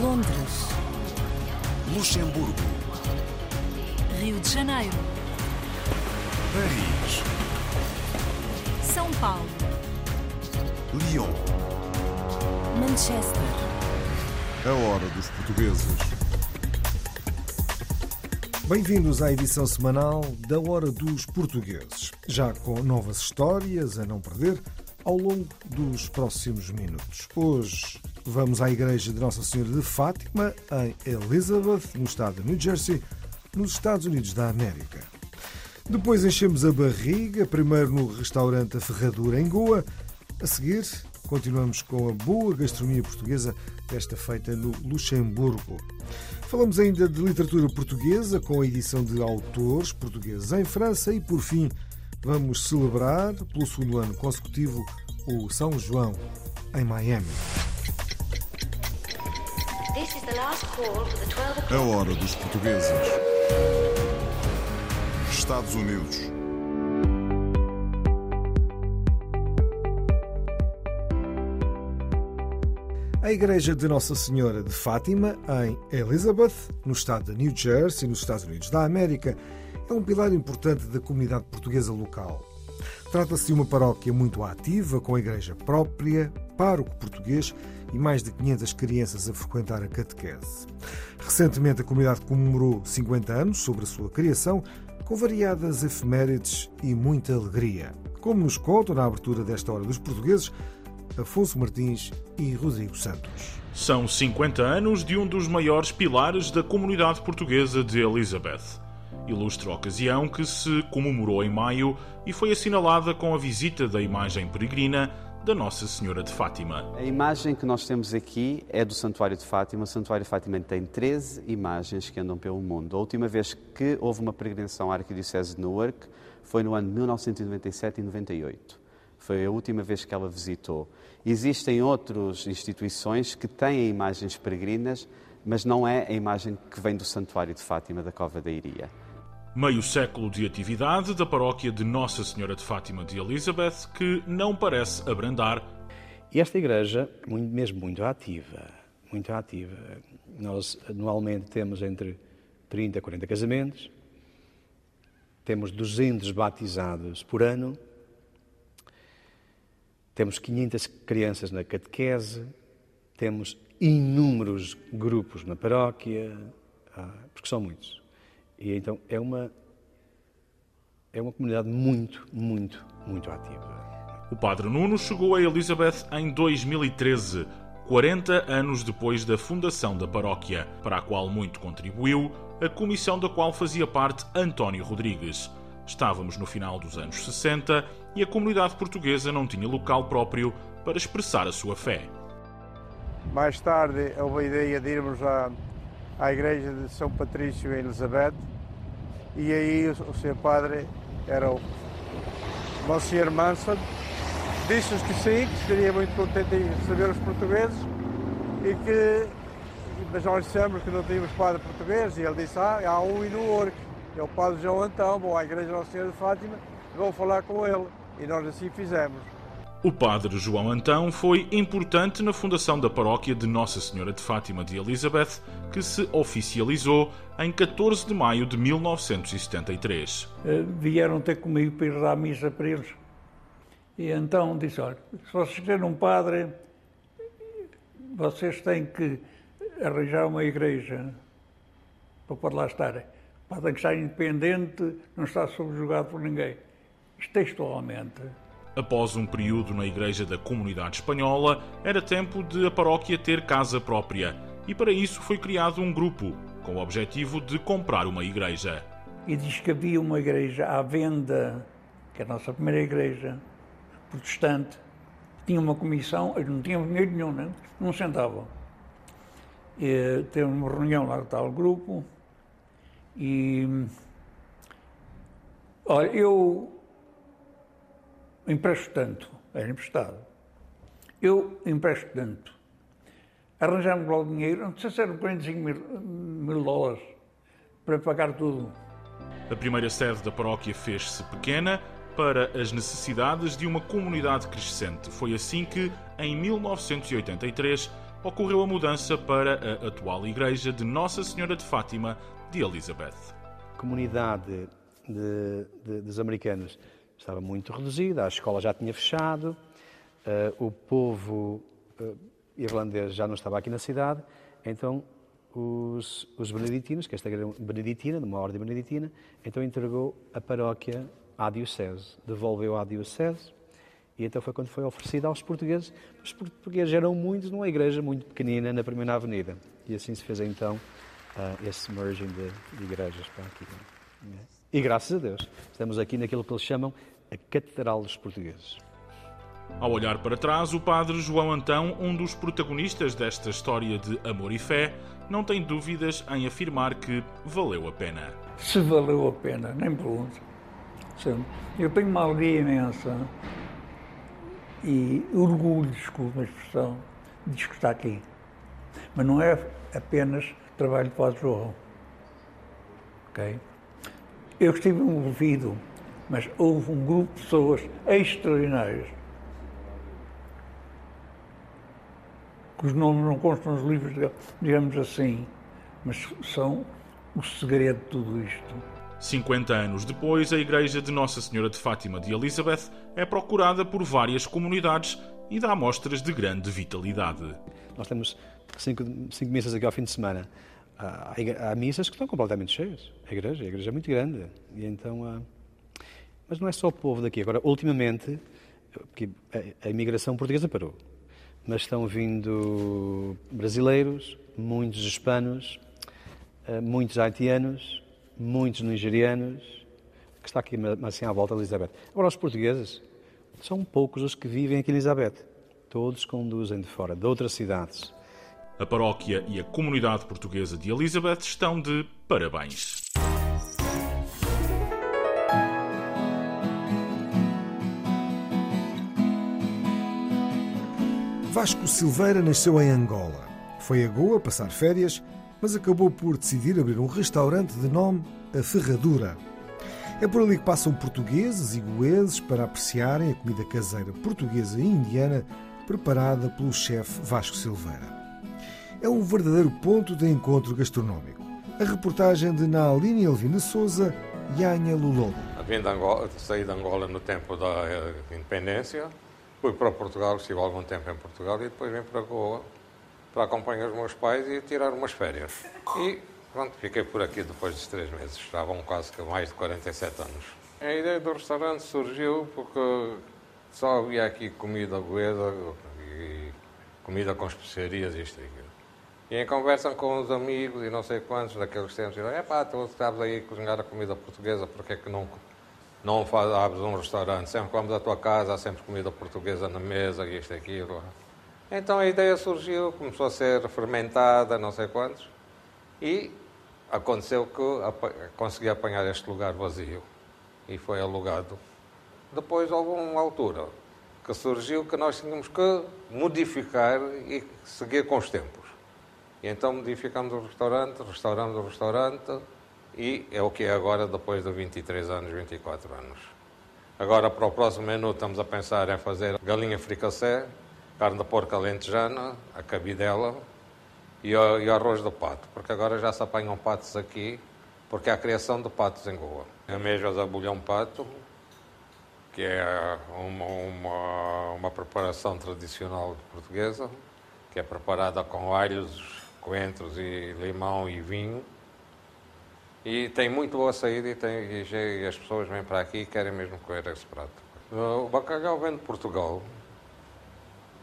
Londres, Luxemburgo, Rio de Janeiro, Paris, São Paulo, Lyon. Manchester, A hora dos portugueses. Bem-vindos à edição semanal da Hora dos Portugueses, já com novas histórias a não perder ao longo dos próximos minutos. Hoje vamos à Igreja de Nossa Senhora de Fátima, em Elizabeth, no estado de New Jersey, nos Estados Unidos da América. Depois enchemos a barriga, primeiro no restaurante A Ferradura em Goa. A seguir, continuamos com a boa gastronomia portuguesa, desta feita no Luxemburgo. Falamos ainda de literatura portuguesa, com a edição de autores portugueses em França e, por fim, vamos celebrar, pelo segundo ano consecutivo, o São João em Miami. This is the last call for the 12 o'clock. É A hora dos portugueses. Estados Unidos, A Igreja de Nossa Senhora de Fátima, em Elizabeth, no estado de New Jersey, nos Estados Unidos da América, é um pilar importante da comunidade portuguesa local. Trata-se de uma paróquia muito ativa, com a igreja própria, pároco português e mais de 500 crianças a frequentar a catequese. Recentemente, a comunidade comemorou 50 anos sobre a sua criação, com variadas efemérides e muita alegria. Como nos contam na abertura desta Hora dos Portugueses, Afonso Martins e Rodrigo Santos. São 50 anos de um dos maiores pilares da comunidade portuguesa de Elizabeth. Ilustre ocasião que se comemorou em maio e foi assinalada com a visita da imagem peregrina da Nossa Senhora de Fátima. A imagem que nós temos aqui é do Santuário de Fátima. O Santuário de Fátima tem 13 imagens que andam pelo mundo. A última vez que houve uma peregrinação à Arquidiocese de Newark foi no ano de 1997 e 98. Foi a última vez que ela visitou. Existem outras instituições que têm imagens peregrinas, mas não é a imagem que vem do Santuário de Fátima da Cova da Iria. Meio século de atividade da paróquia de Nossa Senhora de Fátima de Elizabeth que não parece abrandar. E esta igreja, mesmo muito ativa, muito ativa. Nós anualmente temos entre 30 a 40 casamentos, temos 200 batizados por ano, temos 500 crianças na catequese, temos inúmeros grupos na paróquia, ah, porque são muitos. E então é uma é uma comunidade muito, muito, muito ativa. O Padre Nuno chegou a Elizabeth em 2013, 40 anos depois da fundação da paróquia, para a qual muito contribuiu, a comissão da qual fazia parte António Rodrigues. Estávamos no final dos anos 60 e a comunidade portuguesa não tinha local próprio para expressar a sua fé. Mais tarde houve a ideia de irmos à, à igreja de São Patrício em Elizabeth e aí o, Sr. Padre era o Monsignor Manson, disse-nos que sim, que estaria muito contente em receber os portugueses e que mas nós dissemos que não tínhamos padre português e ele disse, ah, há um em Newark, é o padre João Antão, vou à igreja Nossa Senhora de Fátima, vou falar com ele e nós assim fizemos. O padre João Antão foi importante na fundação da paróquia de Nossa Senhora de Fátima de Elizabeth, que se oficializou em 14 de maio de 1973. Eh, vieram ter comigo para ir dar a missa para eles. E então disse, olha, se vocês querem um padre, vocês têm que arranjar uma igreja para pode lá estar. Tem que estar independente, não está subjugado por ninguém. Isto textualmente. Após um período na Igreja da Comunidade Espanhola, era tempo de a paróquia ter casa própria, e para isso foi criado um grupo, com o objetivo de comprar uma igreja. E diz que havia uma igreja à venda, que é a nossa primeira igreja, protestante, tinha uma comissão, eles não tinham dinheiro nenhum, né? não sentavam. E, teve uma reunião lá com tal grupo e olha, eu empresto tanto, era emprestado. Eu empresto tanto. Arranjamos logo dinheiro, não sei se eram 45 mil, mil dólares para pagar tudo. A primeira sede da paróquia fez-se pequena, para as necessidades de uma comunidade crescente. Foi assim que, em 1983, ocorreu a mudança para a atual igreja de Nossa Senhora de Fátima de Elizabeth. A comunidade de, de, dos americanos estava muito reduzida, a escola já tinha fechado, uh, o povo uh, irlandês já não estava aqui na cidade, então os, os beneditinos, que esta igreja beneditina, de uma ordem beneditina, então entregou a paróquia à diocese, devolveu à diocese, e então foi quando foi oferecida aos portugueses. Os portugueses eram muitos numa igreja muito pequenina na Primeira Avenida. E assim se fez então uh, esse merging de, de igrejas para aqui. E graças a Deus, estamos aqui naquilo que eles chamam a Catedral dos Portugueses. Ao olhar para trás, o padre João Antão, um dos protagonistas desta história de amor e fé, não tem dúvidas em afirmar que valeu a pena. Se valeu a pena, nem pergunto. Eu tenho uma alegria imensa e orgulho, desculpa a expressão, de estar aqui. Mas não é apenas trabalho para o João. Ok? Eu estive envolvido, mas houve um grupo de pessoas extraordinárias que os nomes não constam nos livros, digamos assim, mas são o segredo de tudo isto. 50 anos depois, a Igreja de Nossa Senhora de Fátima de Elizabeth é procurada por várias comunidades e dá mostras de grande vitalidade. Nós temos cinco, cinco missas aqui ao fim de semana. Há, há, missas que estão completamente cheias. A igreja, a igreja é muito grande. E então, há... Mas não é só o povo daqui. Agora, ultimamente, a, a imigração portuguesa parou. Mas estão vindo brasileiros, muitos hispanos, eh, muitos haitianos, muitos nigerianos, que está aqui assim à volta de Elizabeth. Agora, os portugueses, são poucos os que vivem aqui em Elizabeth. Todos conduzem de fora, de outras cidades. A paróquia e a comunidade portuguesa de Elizabeth estão de parabéns. Vasco Silveira nasceu em Angola. Foi a Goa passar férias mas acabou por decidir abrir um restaurante de nome A Ferradura. É por ali que passam portugueses e goeses para apreciarem a comida caseira portuguesa e indiana preparada pelo chefe Vasco Silveira. É um verdadeiro ponto de encontro gastronómico. A reportagem de Naaline Elvina Souza e Anha Lulolo. Vim de Angola, saí de Angola no tempo da independência, fui para Portugal, estive algum tempo em Portugal e depois vim para Goa para acompanhar os meus pais e tirar umas férias. E pronto, fiquei por aqui depois dos três meses. Estavam quase que mais de 47 anos. A ideia do restaurante surgiu porque só havia aqui comida goeda e comida com especiarias e aquilo. E em conversa com os amigos e não sei quantos daqueles tempos, é pá, tu estavas aí a cozinhar a comida portuguesa, porque é que não, não faz, abres um restaurante? Sempre vamos à tua casa, há sempre comida portuguesa na mesa isto e aquilo. Então a ideia surgiu, começou a ser fermentada, não sei quantos, e aconteceu que consegui apanhar este lugar vazio e foi alugado. Depois houve uma altura que surgiu que nós tínhamos que modificar e seguir com os tempos. E então modificamos o restaurante, restauramos o restaurante e é o que é agora depois de 23 anos, 24 anos. Agora para o próximo menu estamos a pensar em fazer galinha fricassé, carne de porco alentejana, a cabidela e o, e o arroz do pato, porque agora já se apanham patos aqui, porque há criação de patos em Goa. A bulhão pato, que é uma, uma, uma preparação tradicional portuguesa, que é preparada com alhos, coentros e limão e vinho. E tem muito boa saída e, tem, e as pessoas vêm para aqui e querem mesmo comer esse prato. O bacalhau vem de Portugal,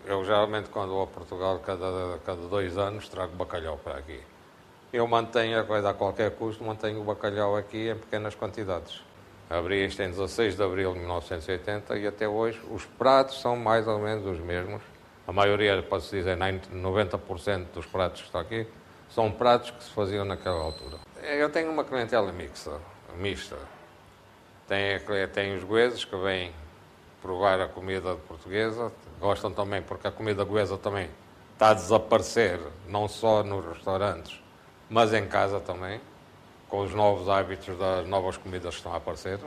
eu geralmente, quando vou a Portugal, cada, cada dois anos, trago bacalhau para aqui. Eu mantenho a coisa a qualquer custo, mantenho o bacalhau aqui em pequenas quantidades. Abri isto em 16 de abril de 1980 e até hoje os pratos são mais ou menos os mesmos. A maioria, pode-se dizer, 90% dos pratos que estão aqui são pratos que se faziam naquela altura. Eu tenho uma clientela mixta. mista. Tem, tem os goeses que vêm provar a comida portuguesa, gostam também porque a comida goesa também está a desaparecer, não só nos restaurantes, mas em casa também, com os novos hábitos das novas comidas que estão a aparecer.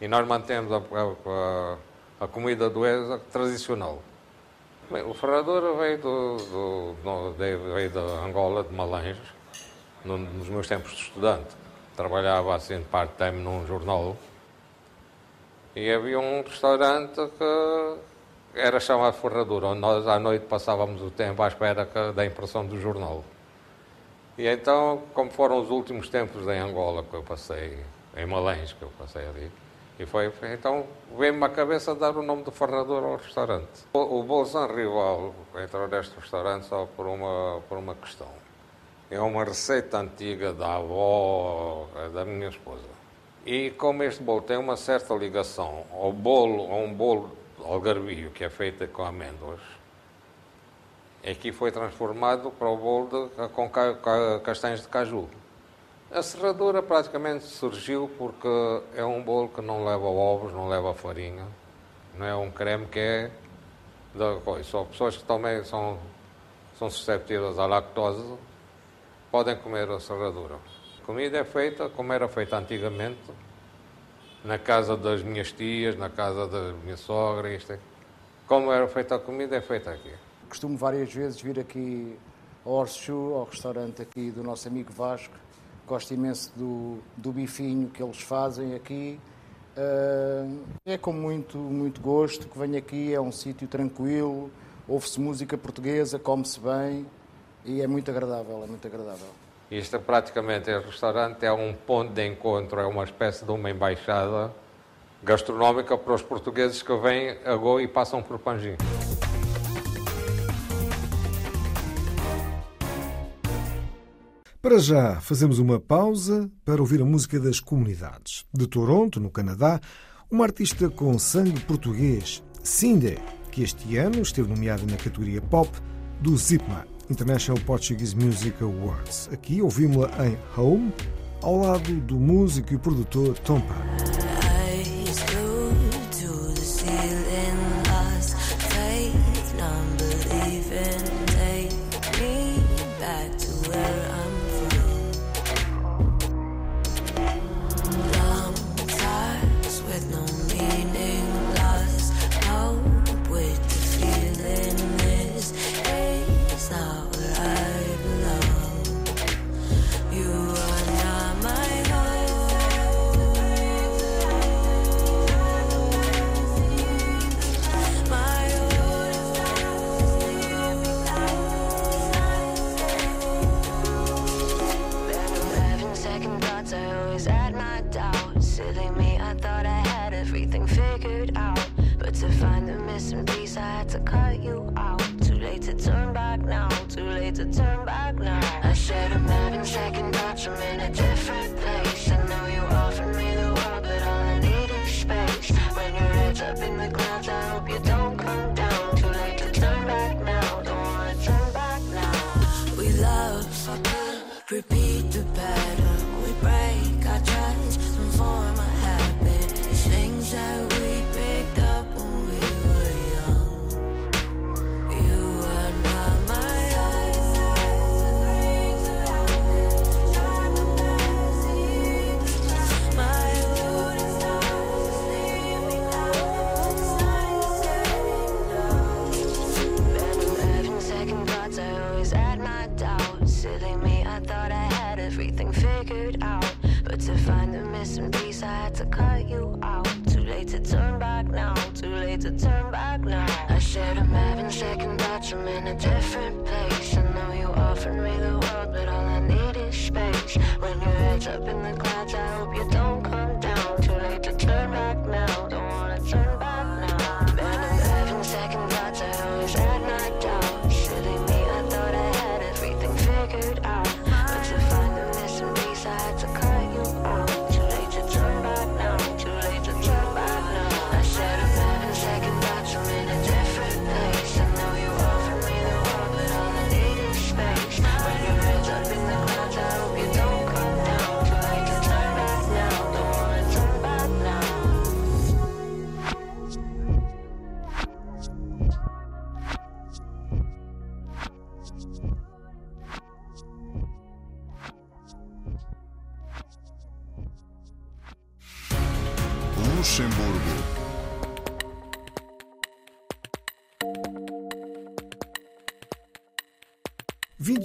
E nós mantemos a, a, a comida do ESA tradicional. Bem, o ferradura veio, do, do, do, veio da Angola, de Malanges, nos meus tempos de estudante. Trabalhava assim part-time num jornal e havia um restaurante que era chamado Ferradura, onde nós à noite passávamos o tempo à espera da impressão do jornal. E então, como foram os últimos tempos em Angola que eu passei, em Malens que eu passei ali, e foi, então veio-me à cabeça dar o nome de Ferradura ao restaurante. O, o Bolzan Rival entrou neste restaurante só por uma, por uma questão. É uma receita antiga da avó da minha esposa. E como este bolo tem uma certa ligação ao bolo, a um bolo algarvio que é feito com amêndoas, aqui foi transformado para o bolo de, com castanhos de caju. A serradura praticamente surgiu porque é um bolo que não leva ovos, não leva farinha, não é um creme que é da coisa. Só pessoas que também são, são susceptíveis à lactose podem comer a serradura. A comida é feita como era feita antigamente, na casa das minhas tias, na casa da minha sogra. Isto é. Como era feita a comida, é feita aqui. Costumo várias vezes vir aqui ao Orsu, ao restaurante aqui do nosso amigo Vasco. Gosto imenso do, do bifinho que eles fazem aqui. Uh, é com muito, muito gosto que venho aqui, é um sítio tranquilo, ouve-se música portuguesa, come-se bem e é muito agradável, é muito agradável. Isto é praticamente, este restaurante é um ponto de encontro, é uma espécie de uma embaixada gastronómica para os portugueses que vêm a Goa e passam por Panjim. Para já, fazemos uma pausa para ouvir a música das comunidades. De Toronto, no Canadá, uma artista com sangue português, Cinde, que este ano esteve nomeada na categoria Pop do Zipman. International Portuguese Music Awards. Aqui ouvimos-la em Home, ao lado do músico e produtor Tom Pan.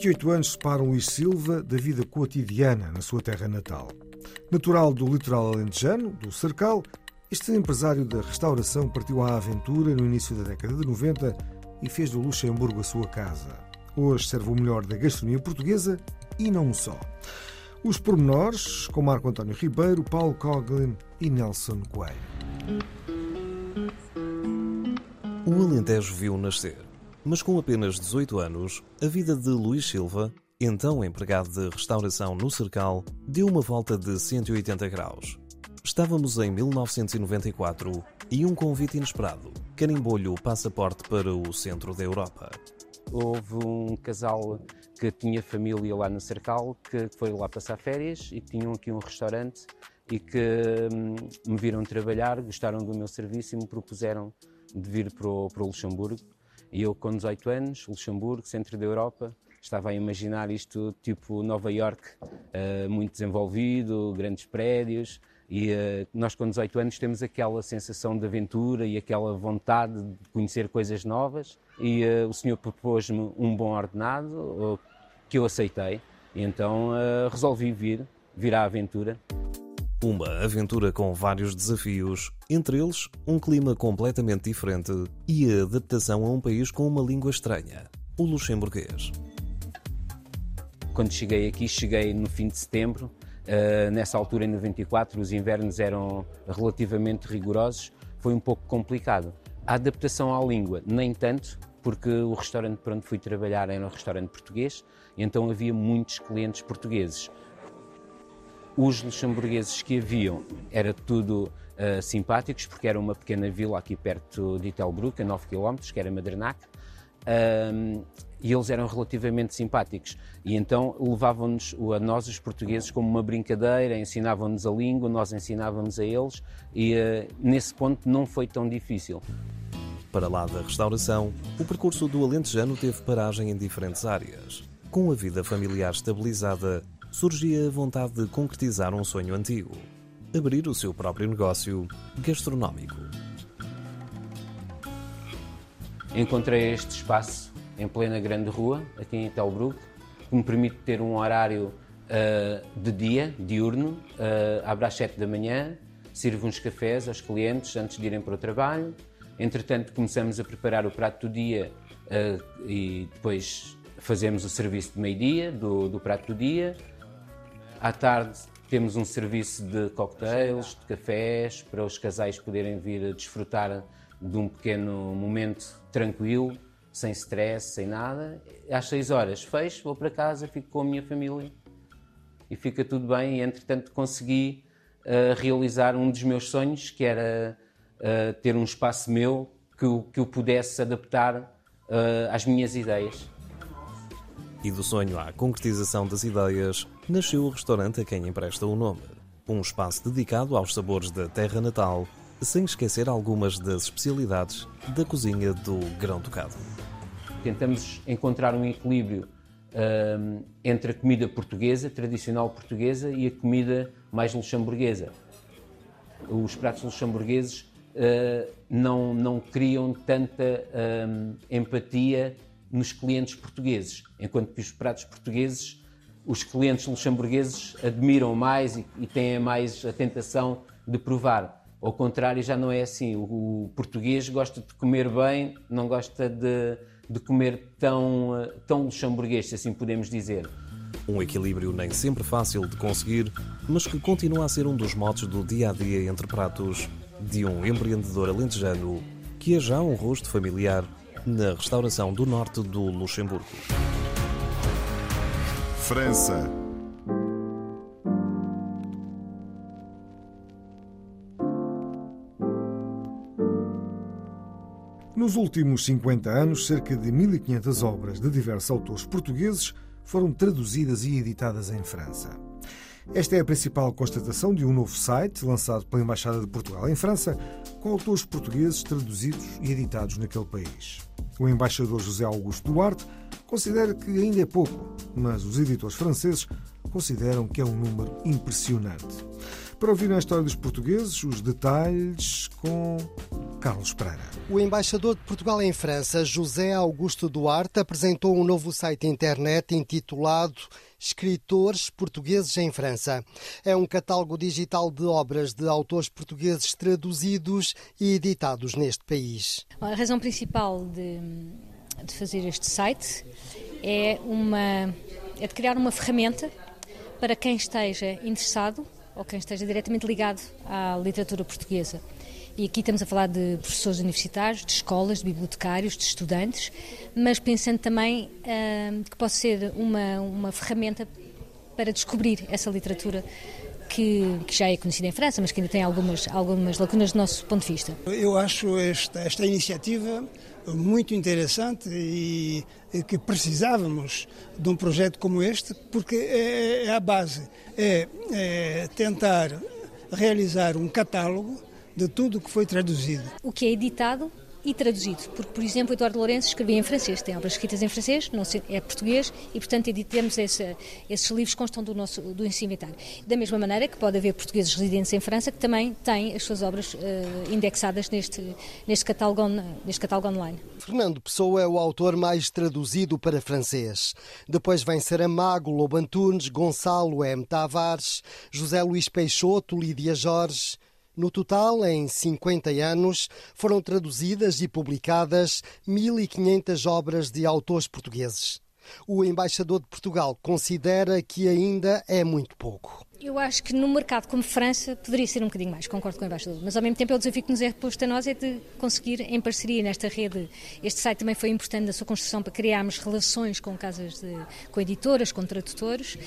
28 anos separam Luís Silva da vida cotidiana na sua terra natal. Natural do litoral alentejano, do Cercal, este empresário da restauração partiu à aventura no início da década de 90 e fez do Luxemburgo a sua casa. Hoje serve o melhor da gastronomia portuguesa e não só. Os pormenores com Marco António Ribeiro, Paulo Coglin e Nelson Coelho. O Alentejo viu nascer mas com apenas 18 anos, a vida de Luís Silva, então empregado de restauração no Cercal, deu uma volta de 180 graus. Estávamos em 1994 e um convite inesperado carimbou-lhe o passaporte para o centro da Europa. Houve um casal que tinha família lá no Cercal, que foi lá passar férias e tinham aqui um restaurante e que hum, me viram trabalhar, gostaram do meu serviço e me propuseram de vir para o, para o Luxemburgo. E eu, com 18 anos, Luxemburgo, centro da Europa, estava a imaginar isto tipo Nova York, uh, muito desenvolvido, grandes prédios. E uh, nós, com 18 anos, temos aquela sensação de aventura e aquela vontade de conhecer coisas novas. E uh, o senhor propôs-me um bom ordenado, que eu aceitei. E então resolvi vir, vir à aventura. Uma aventura com vários desafios, entre eles um clima completamente diferente e a adaptação a um país com uma língua estranha, o luxemburguês. Quando cheguei aqui, cheguei no fim de setembro. Uh, nessa altura, em 94, os invernos eram relativamente rigorosos. Foi um pouco complicado. A adaptação à língua, nem tanto, porque o restaurante para onde fui trabalhar era um restaurante português, então havia muitos clientes portugueses. Os luxemburgueses que haviam era tudo uh, simpáticos, porque era uma pequena vila aqui perto de Itelbruck, a 9 km, que era Madernac. Um, e eles eram relativamente simpáticos. E então levavam-nos, a nós, os portugueses, como uma brincadeira, ensinavam-nos a língua, nós ensinávamos a eles, e uh, nesse ponto não foi tão difícil. Para lá da restauração, o percurso do Alentejano teve paragem em diferentes áreas. Com a vida familiar estabilizada, surgia a vontade de concretizar um sonho antigo: abrir o seu próprio negócio gastronómico. Encontrei este espaço em plena grande rua, aqui em Telbruck, que me permite ter um horário uh, de dia, diurno, uh, abre às 7 da manhã, sirvo uns cafés aos clientes antes de irem para o trabalho. Entretanto, começamos a preparar o prato do dia uh, e depois fazemos o serviço de meio-dia, do, do prato do dia. À tarde temos um serviço de cocktails, de cafés, para os casais poderem vir desfrutar de um pequeno momento tranquilo, sem stress, sem nada. Às 6 horas fecho, vou para casa, fico com a minha família e fica tudo bem. E entretanto consegui uh, realizar um dos meus sonhos, que era uh, ter um espaço meu que, que eu pudesse adaptar uh, às minhas ideias. E do sonho à concretização das ideias, nasceu o restaurante a quem empresta o nome. Um espaço dedicado aos sabores da terra natal sem esquecer algumas das especialidades da cozinha do Grão-Ducado. Tentamos encontrar um equilíbrio um, entre a comida portuguesa, tradicional portuguesa, e a comida mais luxemburguesa. Os pratos luxemburgueses uh, não, não criam tanta um, empatia nos clientes portugueses, enquanto que os pratos portugueses, os clientes luxemburgueses admiram mais e, e têm mais a tentação de provar. Ao contrário, já não é assim. O, o português gosta de comer bem, não gosta de, de comer tão, tão luxemburguês, se assim podemos dizer. Um equilíbrio nem sempre fácil de conseguir, mas que continua a ser um dos motos do dia a dia entre pratos de um empreendedor alentejano que é já um rosto familiar na restauração do norte do Luxemburgo. França. Nos últimos 50 anos, cerca de 1.500 obras de diversos autores portugueses foram traduzidas e editadas em França. Esta é a principal constatação de um novo site lançado pela Embaixada de Portugal em França, com autores portugueses traduzidos e editados naquele país. O embaixador José Augusto Duarte considera que ainda é pouco, mas os editores franceses consideram que é um número impressionante. para ouvir a história dos portugueses, os detalhes com Carlos Pereira. O embaixador de Portugal em França, José Augusto Duarte, apresentou um novo site internet intitulado Escritores Portugueses em França. É um catálogo digital de obras de autores portugueses traduzidos e editados neste país. A razão principal de, de fazer este site é, uma, é de criar uma ferramenta para quem esteja interessado ou quem esteja diretamente ligado à literatura portuguesa. E aqui estamos a falar de professores universitários, de escolas, de bibliotecários, de estudantes, mas pensando também uh, que possa ser uma, uma ferramenta para descobrir essa literatura que, que, já é conhecida em França, mas que ainda tem algumas, algumas lacunas do nosso ponto de vista. Eu acho esta, esta iniciativa muito interessante e, e, que precisávamos de um projeto como este, porque é, é a base, é, é tentar realizar um catálogo de tudo o que foi traduzido. O que é editado e traduzido, porque, por exemplo, Eduardo Lourenço escrevia em francês, tem obras escritas em francês, não é português, e, portanto, editamos esse, esses livros constam do nosso do inventário. Da mesma maneira que pode haver portugueses residentes em França que também têm as suas obras uh, indexadas neste, neste, catálogo neste catálogo online. Fernando Pessoa é o autor mais traduzido para francês. Depois vem Saramago, Lobo Antunes, Gonçalo M. Tavares, José Luís Peixoto, Lídia Jorge... No total, em 50 anos, foram traduzidas e publicadas 1.500 obras de autores portugueses. O embaixador de Portugal considera que ainda é muito pouco. Eu acho que num mercado como França poderia ser um bocadinho mais, concordo com o embaixador, mas ao mesmo tempo o desafio que nos é posto a nós é de conseguir, em parceria nesta rede, este site também foi importante na sua construção para criarmos relações com casas, de, com editoras, com tradutores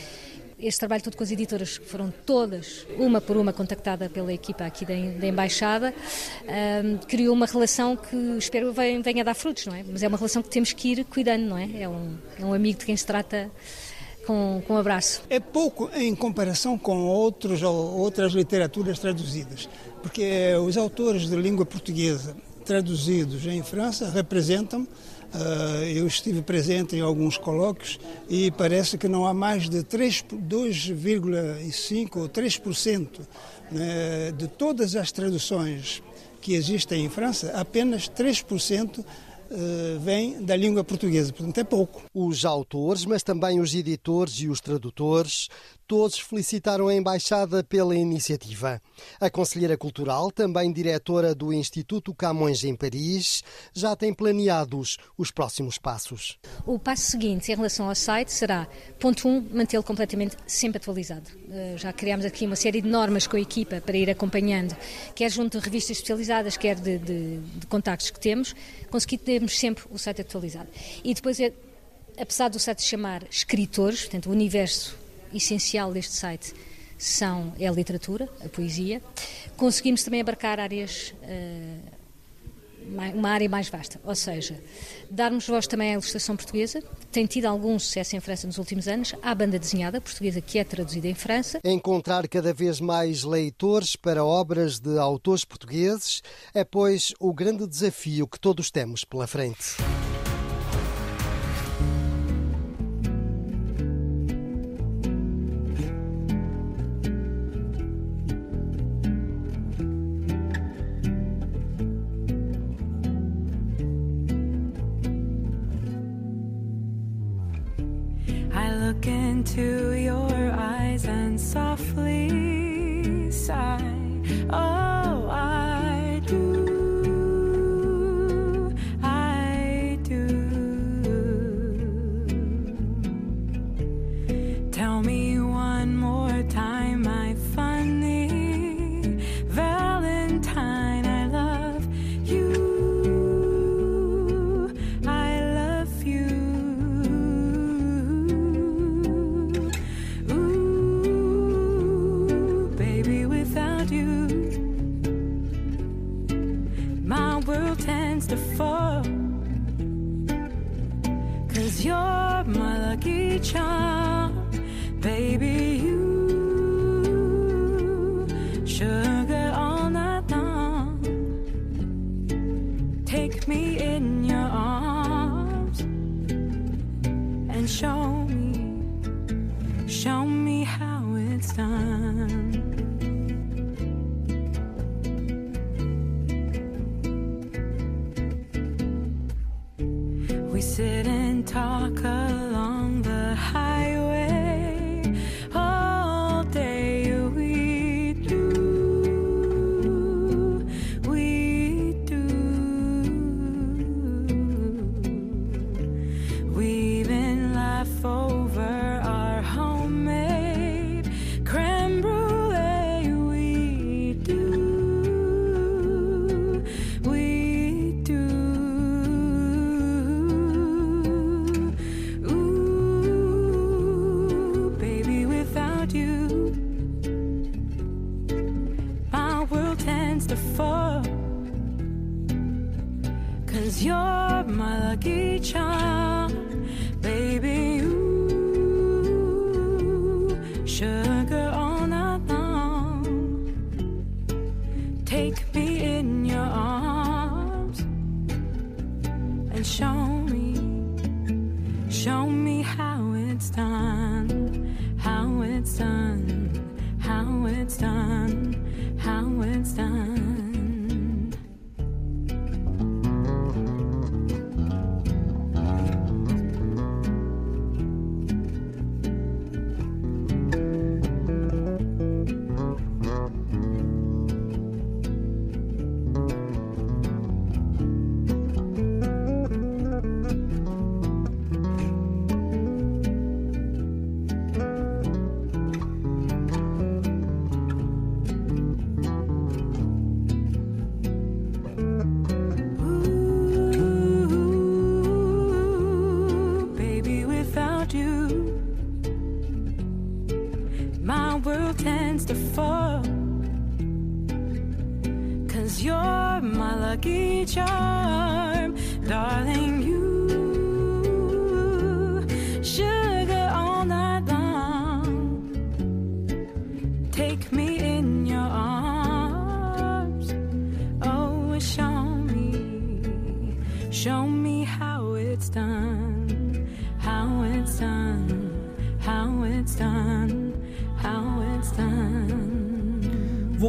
este trabalho todo com as editoras, foram todas, uma por uma, contactada pela equipa aqui da, da Embaixada, um, criou uma relação que espero venha, venha dar frutos, não é? Mas é uma relação que temos que ir cuidando, não é? É um, é um amigo de quem se trata com, com um abraço. É pouco em comparação com outros, outras literaturas traduzidas, porque os autores de língua portuguesa traduzidos em França representam eu estive presente em alguns colóquios e parece que não há mais de 2,5% ou 3% né, de todas as traduções que existem em França, apenas 3% uh, vem da língua portuguesa, portanto é pouco. Os autores, mas também os editores e os tradutores, todos felicitaram a Embaixada pela iniciativa. A conselheira cultural, também diretora do Instituto Camões em Paris, já tem planeados os próximos passos. O passo seguinte em relação ao site será, ponto 1, um, mantê-lo completamente sempre atualizado. Eh, já criámos aqui uma série de normas com a equipa para ir acompanhando, quer junto de revistas especializadas, quer de, de, de contactos que temos, conseguir termos sempre o site atualizado. E depois, é, apesar do site chamar Escritores, portanto, o universo essencial deste site são, é a literatura, a poesia. Conseguimos também abarcar áreas, uh, uma área mais vasta, ou seja, darmos voz também à ilustração portuguesa. Tem tido algum sucesso em França nos últimos anos. A banda desenhada portuguesa que é traduzida em França. Encontrar cada vez mais leitores para obras de autores portugueses é, pois, o grande desafio que todos temos pela frente. look into your eyes and softly sigh. How it's done. Take me Cause you're my lucky charm, darling. You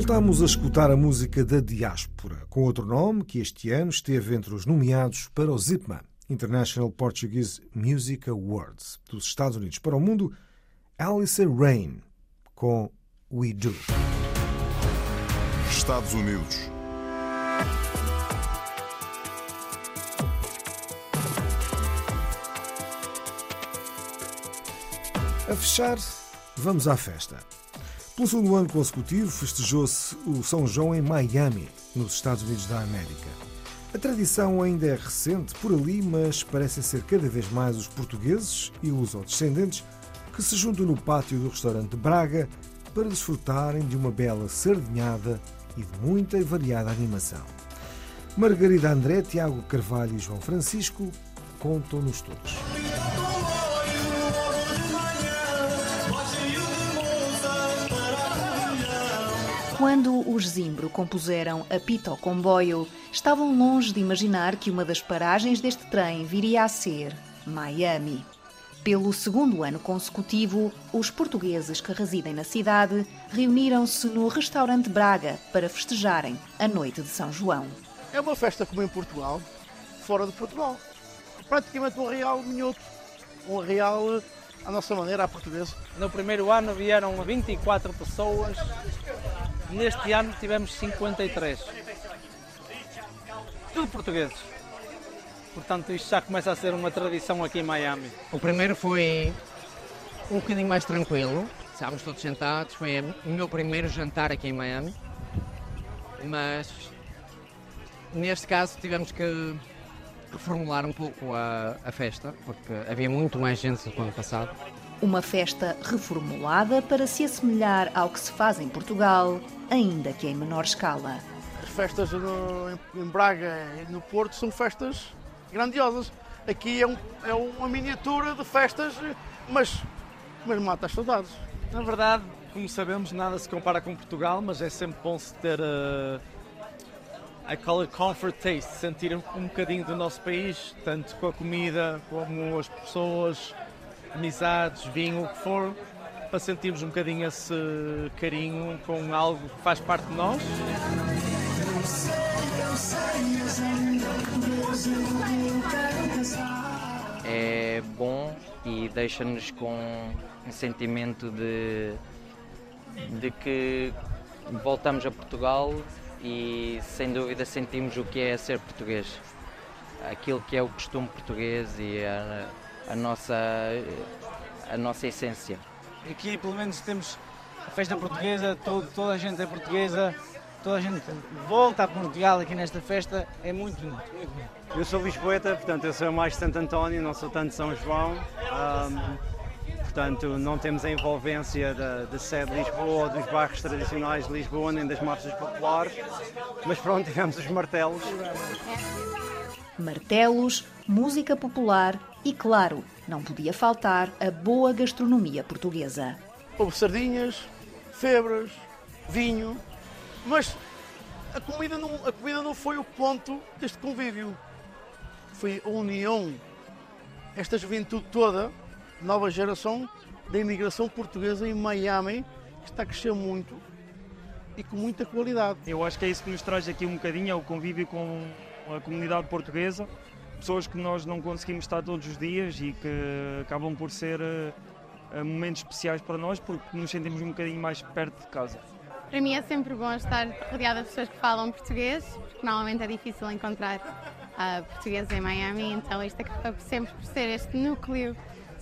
Voltámos a escutar a música da Diáspora, com outro nome que este ano esteve entre os nomeados para o ZIPMA, International Portuguese Music Awards, dos Estados Unidos para o mundo, Alice Rain, com We Do. Estados Unidos. A fechar, vamos à festa. Pelo segundo ano consecutivo, festejou-se o São João em Miami, nos Estados Unidos da América. A tradição ainda é recente por ali, mas parecem ser cada vez mais os portugueses e os descendentes que se juntam no pátio do restaurante Braga para desfrutarem de uma bela sardinhada e de muita e variada animação. Margarida André, Tiago Carvalho e João Francisco contam-nos todos. Quando os Zimbro compuseram Apita ao Comboio, estavam longe de imaginar que uma das paragens deste trem viria a ser Miami. Pelo segundo ano consecutivo, os portugueses que residem na cidade reuniram-se no restaurante Braga para festejarem a noite de São João. É uma festa como em Portugal, fora de Portugal. Praticamente um real minhoto, um real à nossa maneira, à portuguesa. No primeiro ano vieram 24 pessoas, neste ano tivemos 53. Tudo portugueses. Portanto, isto já começa a ser uma tradição aqui em Miami. O primeiro foi um bocadinho mais tranquilo, estávamos todos sentados, foi o meu primeiro jantar aqui em Miami, mas neste caso tivemos que reformular um pouco a, a festa, porque havia muito mais gente do que o ano passado. Uma festa reformulada para se assemelhar ao que se faz em Portugal, ainda que em menor escala. As festas no, em Braga e no Porto são festas grandiosas. Aqui é, um, é uma miniatura de festas, mas, mas mata as saudades. Na verdade, como sabemos, nada se compara com Portugal, mas é sempre bom se ter. Uh, I call it comfort taste, sentir um bocadinho do nosso país, tanto com a comida como as pessoas, amizades, vinho, o que for, para sentirmos um bocadinho esse carinho com algo que faz parte de nós. é bom e deixa-nos com um sentimento de, de que voltamos a Portugal e sem dúvida sentimos o que é ser português. Aquilo que é o costume português e a, a nossa, a nossa essência. Aqui pelo menos temos a festa portuguesa, todo, toda a gente é portuguesa, toda a gente volta a Portugal aqui nesta festa, é muito bonito, muito bonito. Eu sou Lisboeta, portanto eu sou mais de Santo António, não sou tanto de São João. Um, portanto, não temos a envolvência da, da sede de Lisboa dos bairros tradicionais de Lisboa, nem das marchas populares, mas pronto, tivemos os martelos. Martelos, música popular e, claro, não podia faltar a boa gastronomia portuguesa. Houve sardinhas, febras, vinho, mas a comida não, a comida não foi o ponto deste convívio. Foi a união, esta juventude toda, nova geração da imigração portuguesa em Miami, que está a crescer muito e com muita qualidade. Eu acho que é isso que nos traz aqui um bocadinho, é o convívio com a comunidade portuguesa, pessoas que nós não conseguimos estar todos os dias e que acabam por ser uh, momentos especiais para nós porque nos sentimos um bocadinho mais perto de casa. Para mim é sempre bom estar rodeada de pessoas que falam português, porque normalmente é difícil encontrar uh, portugueses em Miami, então isto acaba sempre por ser este núcleo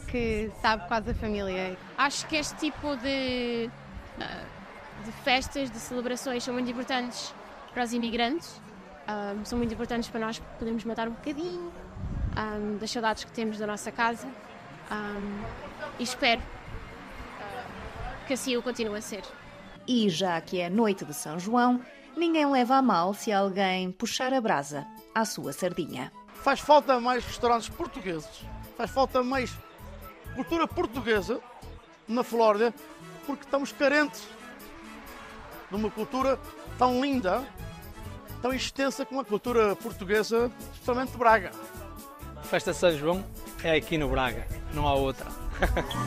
que sabe quase a família. Acho que este tipo de, de festas, de celebrações são muito importantes para os imigrantes, um, são muito importantes para nós podermos matar um bocadinho um, das saudades que temos da nossa casa um, e espero que assim o continue a ser. E já que é noite de São João, ninguém leva a mal se alguém puxar a brasa à sua sardinha. Faz falta mais restaurantes portugueses, faz falta mais cultura portuguesa na Flórida, porque estamos carentes de uma cultura tão linda, tão extensa como a cultura portuguesa, especialmente de Braga. A festa São João é aqui no Braga, não há outra.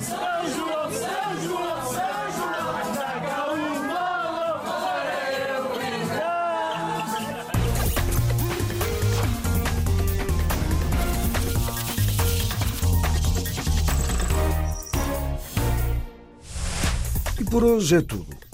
São João, São João, São João, E por hoje é tudo.